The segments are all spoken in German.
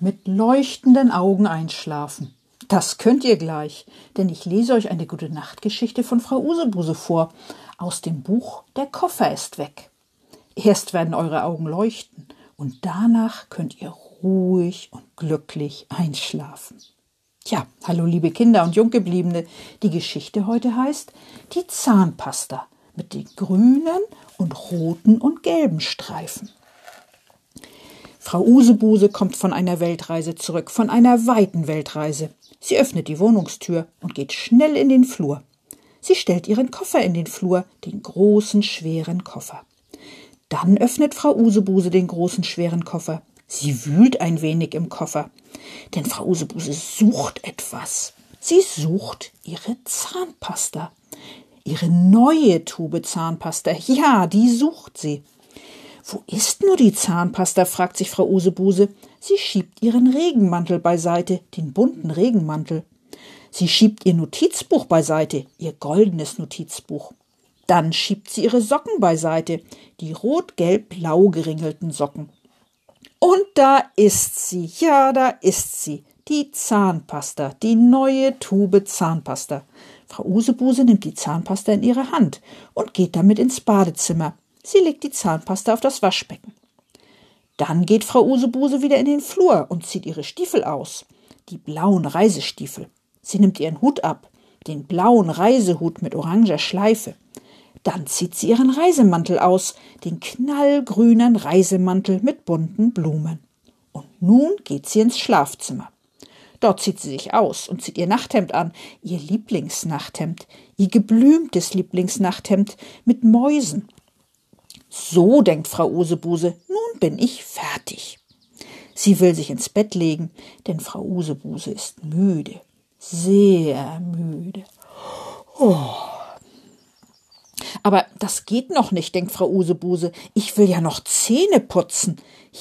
mit leuchtenden Augen einschlafen. Das könnt ihr gleich, denn ich lese euch eine gute Nachtgeschichte von Frau Usebuse vor aus dem Buch Der Koffer ist weg. Erst werden eure Augen leuchten und danach könnt ihr ruhig und glücklich einschlafen. Tja, hallo liebe Kinder und Junggebliebene, die Geschichte heute heißt Die Zahnpasta mit den grünen und roten und gelben Streifen. Frau Usebuse kommt von einer Weltreise zurück, von einer weiten Weltreise. Sie öffnet die Wohnungstür und geht schnell in den Flur. Sie stellt ihren Koffer in den Flur, den großen, schweren Koffer. Dann öffnet Frau Usebuse den großen, schweren Koffer. Sie wühlt ein wenig im Koffer, denn Frau Usebuse sucht etwas. Sie sucht ihre Zahnpasta. Ihre neue Tube Zahnpasta. Ja, die sucht sie. Wo ist nur die Zahnpasta? fragt sich Frau Usebuse. Sie schiebt ihren Regenmantel beiseite, den bunten Regenmantel. Sie schiebt ihr Notizbuch beiseite, ihr goldenes Notizbuch. Dann schiebt sie ihre Socken beiseite, die rot-gelb-blau geringelten Socken. Und da ist sie, ja, da ist sie, die Zahnpasta, die neue Tube Zahnpasta. Frau Usebuse nimmt die Zahnpasta in ihre Hand und geht damit ins Badezimmer. Sie legt die Zahnpasta auf das Waschbecken. Dann geht Frau Usebuse wieder in den Flur und zieht ihre Stiefel aus. Die blauen Reisestiefel. Sie nimmt ihren Hut ab, den blauen Reisehut mit oranger Schleife. Dann zieht sie ihren Reisemantel aus, den knallgrünen Reisemantel mit bunten Blumen. Und nun geht sie ins Schlafzimmer. Dort zieht sie sich aus und zieht ihr Nachthemd an, ihr Lieblingsnachthemd, ihr geblümtes Lieblingsnachthemd mit Mäusen so denkt Frau Usebuse, nun bin ich fertig. Sie will sich ins Bett legen, denn Frau Usebuse ist müde, sehr müde. Oh. Aber das geht noch nicht, denkt Frau Usebuse. Ich will ja noch Zähne putzen.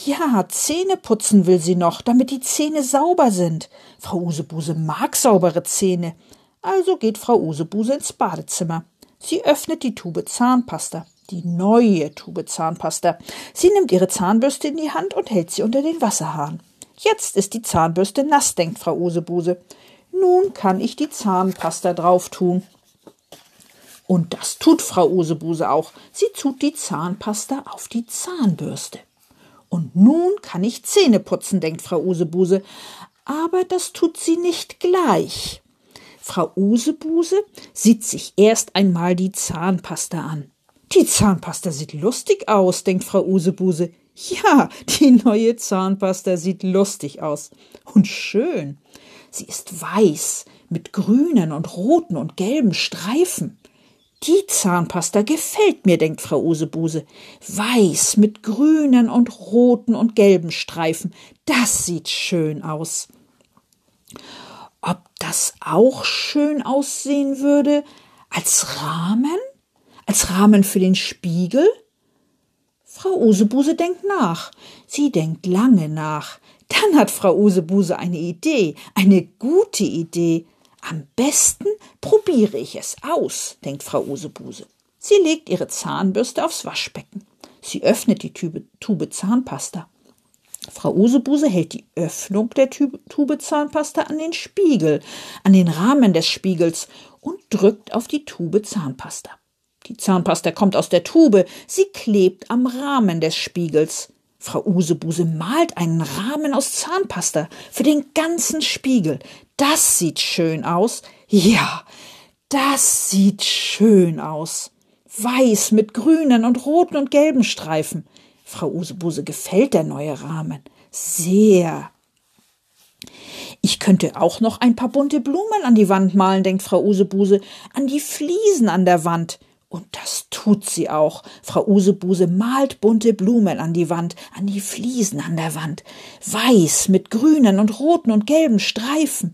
Ja, Zähne putzen will sie noch, damit die Zähne sauber sind. Frau Usebuse mag saubere Zähne. Also geht Frau Usebuse ins Badezimmer. Sie öffnet die Tube Zahnpasta die neue Tube Zahnpasta. Sie nimmt ihre Zahnbürste in die Hand und hält sie unter den Wasserhahn. Jetzt ist die Zahnbürste nass, denkt Frau Usebuse. Nun kann ich die Zahnpasta drauf tun. Und das tut Frau Usebuse auch. Sie tut die Zahnpasta auf die Zahnbürste. Und nun kann ich Zähne putzen, denkt Frau Usebuse. Aber das tut sie nicht gleich. Frau Usebuse sieht sich erst einmal die Zahnpasta an. Die Zahnpasta sieht lustig aus, denkt Frau Usebuse. Ja, die neue Zahnpasta sieht lustig aus. Und schön. Sie ist weiß, mit grünen und roten und gelben Streifen. Die Zahnpasta gefällt mir, denkt Frau Usebuse. Weiß mit grünen und roten und gelben Streifen. Das sieht schön aus. Ob das auch schön aussehen würde als Rahmen? Als Rahmen für den Spiegel? Frau Usebuse denkt nach. Sie denkt lange nach. Dann hat Frau Usebuse eine Idee, eine gute Idee. Am besten probiere ich es aus, denkt Frau Usebuse. Sie legt ihre Zahnbürste aufs Waschbecken. Sie öffnet die Tube, Tube Zahnpasta. Frau Usebuse hält die Öffnung der Tube, Tube Zahnpasta an den Spiegel, an den Rahmen des Spiegels und drückt auf die Tube Zahnpasta. Die Zahnpasta kommt aus der Tube, sie klebt am Rahmen des Spiegels. Frau Usebuse malt einen Rahmen aus Zahnpasta für den ganzen Spiegel. Das sieht schön aus. Ja, das sieht schön aus. Weiß mit grünen und roten und gelben Streifen. Frau Usebuse gefällt der neue Rahmen. Sehr. Ich könnte auch noch ein paar bunte Blumen an die Wand malen, denkt Frau Usebuse, an die Fliesen an der Wand. Und das tut sie auch. Frau Usebuse malt bunte Blumen an die Wand, an die Fliesen an der Wand. Weiß mit grünen und roten und gelben Streifen.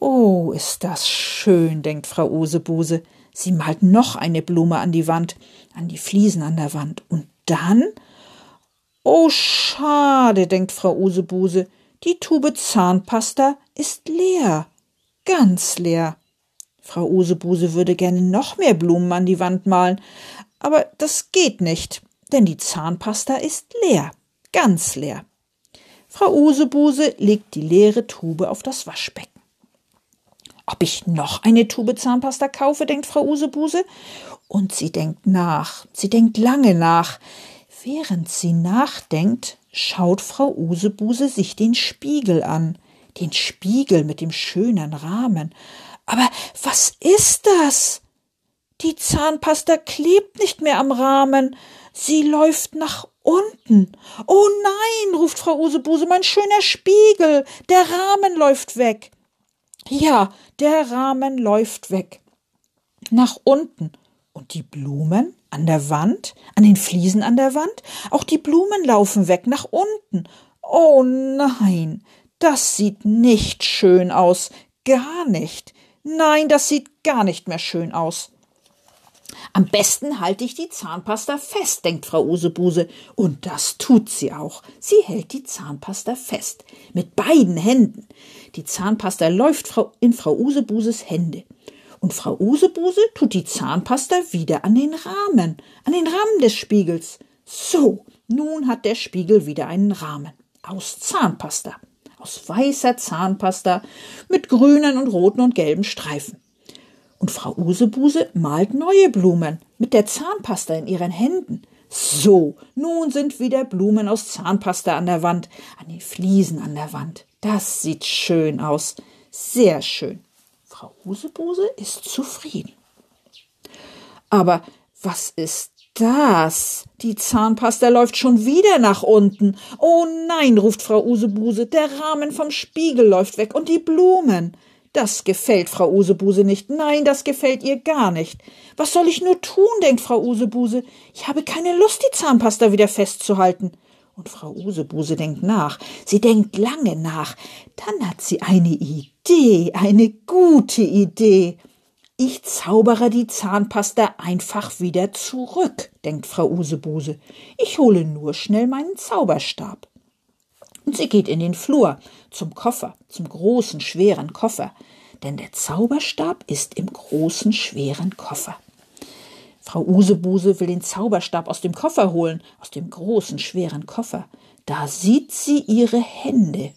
Oh, ist das schön, denkt Frau Usebuse. Sie malt noch eine Blume an die Wand, an die Fliesen an der Wand. Und dann? Oh, schade, denkt Frau Usebuse. Die Tube Zahnpasta ist leer. Ganz leer. Frau Usebuse würde gerne noch mehr Blumen an die Wand malen, aber das geht nicht, denn die Zahnpasta ist leer, ganz leer. Frau Usebuse legt die leere Tube auf das Waschbecken. Ob ich noch eine Tube Zahnpasta kaufe, denkt Frau Usebuse. Und sie denkt nach. Sie denkt lange nach. Während sie nachdenkt, schaut Frau Usebuse sich den Spiegel an. Den Spiegel mit dem schönen Rahmen. Aber was ist das? Die Zahnpasta klebt nicht mehr am Rahmen. Sie läuft nach unten. Oh nein, ruft Frau Usebuse, mein schöner Spiegel. Der Rahmen läuft weg. Ja, der Rahmen läuft weg. Nach unten. Und die Blumen an der Wand, an den Fliesen an der Wand, auch die Blumen laufen weg nach unten. Oh nein, das sieht nicht schön aus, gar nicht. Nein, das sieht gar nicht mehr schön aus. Am besten halte ich die Zahnpasta fest, denkt Frau Usebuse. Und das tut sie auch. Sie hält die Zahnpasta fest. Mit beiden Händen. Die Zahnpasta läuft in Frau Usebuses Hände. Und Frau Usebuse tut die Zahnpasta wieder an den Rahmen, an den Rahmen des Spiegels. So, nun hat der Spiegel wieder einen Rahmen. Aus Zahnpasta. Aus weißer Zahnpasta mit grünen und roten und gelben Streifen. Und Frau Usebuse malt neue Blumen mit der Zahnpasta in ihren Händen. So, nun sind wieder Blumen aus Zahnpasta an der Wand, an den Fliesen an der Wand. Das sieht schön aus. Sehr schön. Frau Usebuse ist zufrieden. Aber was ist das? Die Zahnpasta läuft schon wieder nach unten. Oh nein, ruft Frau Usebuse, der Rahmen vom Spiegel läuft weg und die Blumen. Das gefällt Frau Usebuse nicht. Nein, das gefällt ihr gar nicht. Was soll ich nur tun, denkt Frau Usebuse. Ich habe keine Lust, die Zahnpasta wieder festzuhalten. Und Frau Usebuse denkt nach. Sie denkt lange nach. Dann hat sie eine Idee, eine gute Idee. Ich zaubere die Zahnpasta einfach wieder zurück, denkt Frau Usebuse. Ich hole nur schnell meinen Zauberstab. Und sie geht in den Flur zum Koffer, zum großen, schweren Koffer, denn der Zauberstab ist im großen, schweren Koffer. Frau Usebuse will den Zauberstab aus dem Koffer holen, aus dem großen, schweren Koffer. Da sieht sie ihre Hände.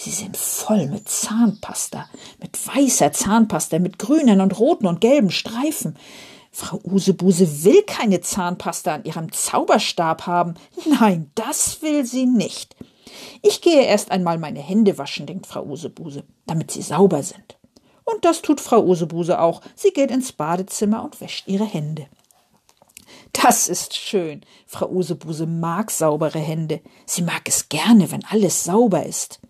Sie sind voll mit Zahnpasta, mit weißer Zahnpasta, mit grünen und roten und gelben Streifen. Frau Usebuse will keine Zahnpasta an ihrem Zauberstab haben. Nein, das will sie nicht. Ich gehe erst einmal meine Hände waschen, denkt Frau Usebuse, damit sie sauber sind. Und das tut Frau Usebuse auch. Sie geht ins Badezimmer und wäscht ihre Hände. Das ist schön. Frau Usebuse mag saubere Hände. Sie mag es gerne, wenn alles sauber ist.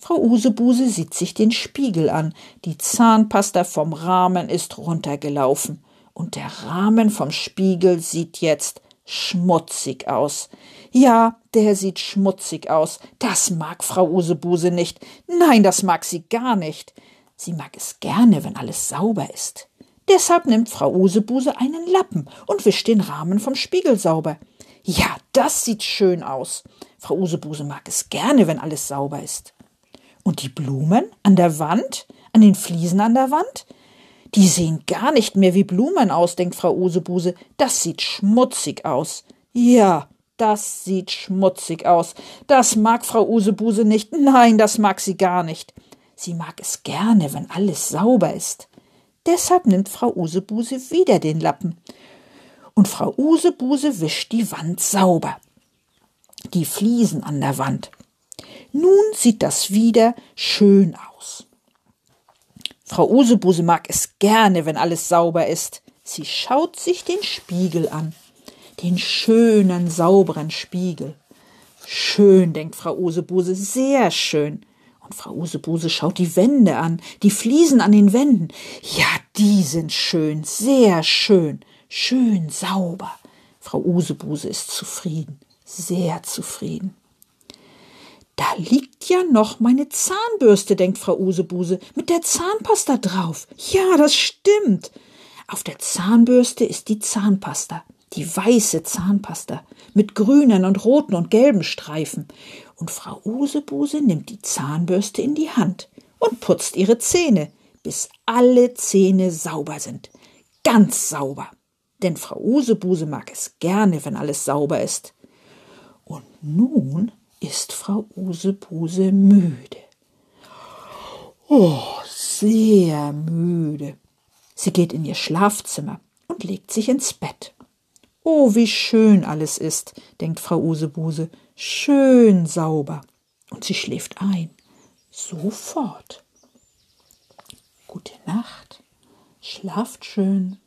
Frau Usebuse sieht sich den Spiegel an. Die Zahnpasta vom Rahmen ist runtergelaufen. Und der Rahmen vom Spiegel sieht jetzt schmutzig aus. Ja, der sieht schmutzig aus. Das mag Frau Usebuse nicht. Nein, das mag sie gar nicht. Sie mag es gerne, wenn alles sauber ist. Deshalb nimmt Frau Usebuse einen Lappen und wischt den Rahmen vom Spiegel sauber. Ja, das sieht schön aus. Frau Usebuse mag es gerne, wenn alles sauber ist. Und die Blumen an der Wand, an den Fliesen an der Wand, die sehen gar nicht mehr wie Blumen aus, denkt Frau Usebuse. Das sieht schmutzig aus. Ja, das sieht schmutzig aus. Das mag Frau Usebuse nicht. Nein, das mag sie gar nicht. Sie mag es gerne, wenn alles sauber ist. Deshalb nimmt Frau Usebuse wieder den Lappen. Und Frau Usebuse wischt die Wand sauber. Die Fliesen an der Wand. Nun sieht das wieder schön aus. Frau Usebuse mag es gerne, wenn alles sauber ist. Sie schaut sich den Spiegel an. Den schönen, sauberen Spiegel. Schön, denkt Frau Usebuse, sehr schön. Und Frau Usebuse schaut die Wände an, die Fliesen an den Wänden. Ja, die sind schön, sehr schön, schön sauber. Frau Usebuse ist zufrieden, sehr zufrieden. Da liegt ja noch meine Zahnbürste, denkt Frau Usebuse, mit der Zahnpasta drauf. Ja, das stimmt. Auf der Zahnbürste ist die Zahnpasta, die weiße Zahnpasta, mit grünen und roten und gelben Streifen. Und Frau Usebuse nimmt die Zahnbürste in die Hand und putzt ihre Zähne, bis alle Zähne sauber sind. Ganz sauber. Denn Frau Usebuse mag es gerne, wenn alles sauber ist. Und nun ist Frau Usebuse müde. Oh, sehr müde. Sie geht in ihr Schlafzimmer und legt sich ins Bett. Oh, wie schön alles ist, denkt Frau Usebuse, schön sauber. Und sie schläft ein. Sofort. Gute Nacht, schlaft schön.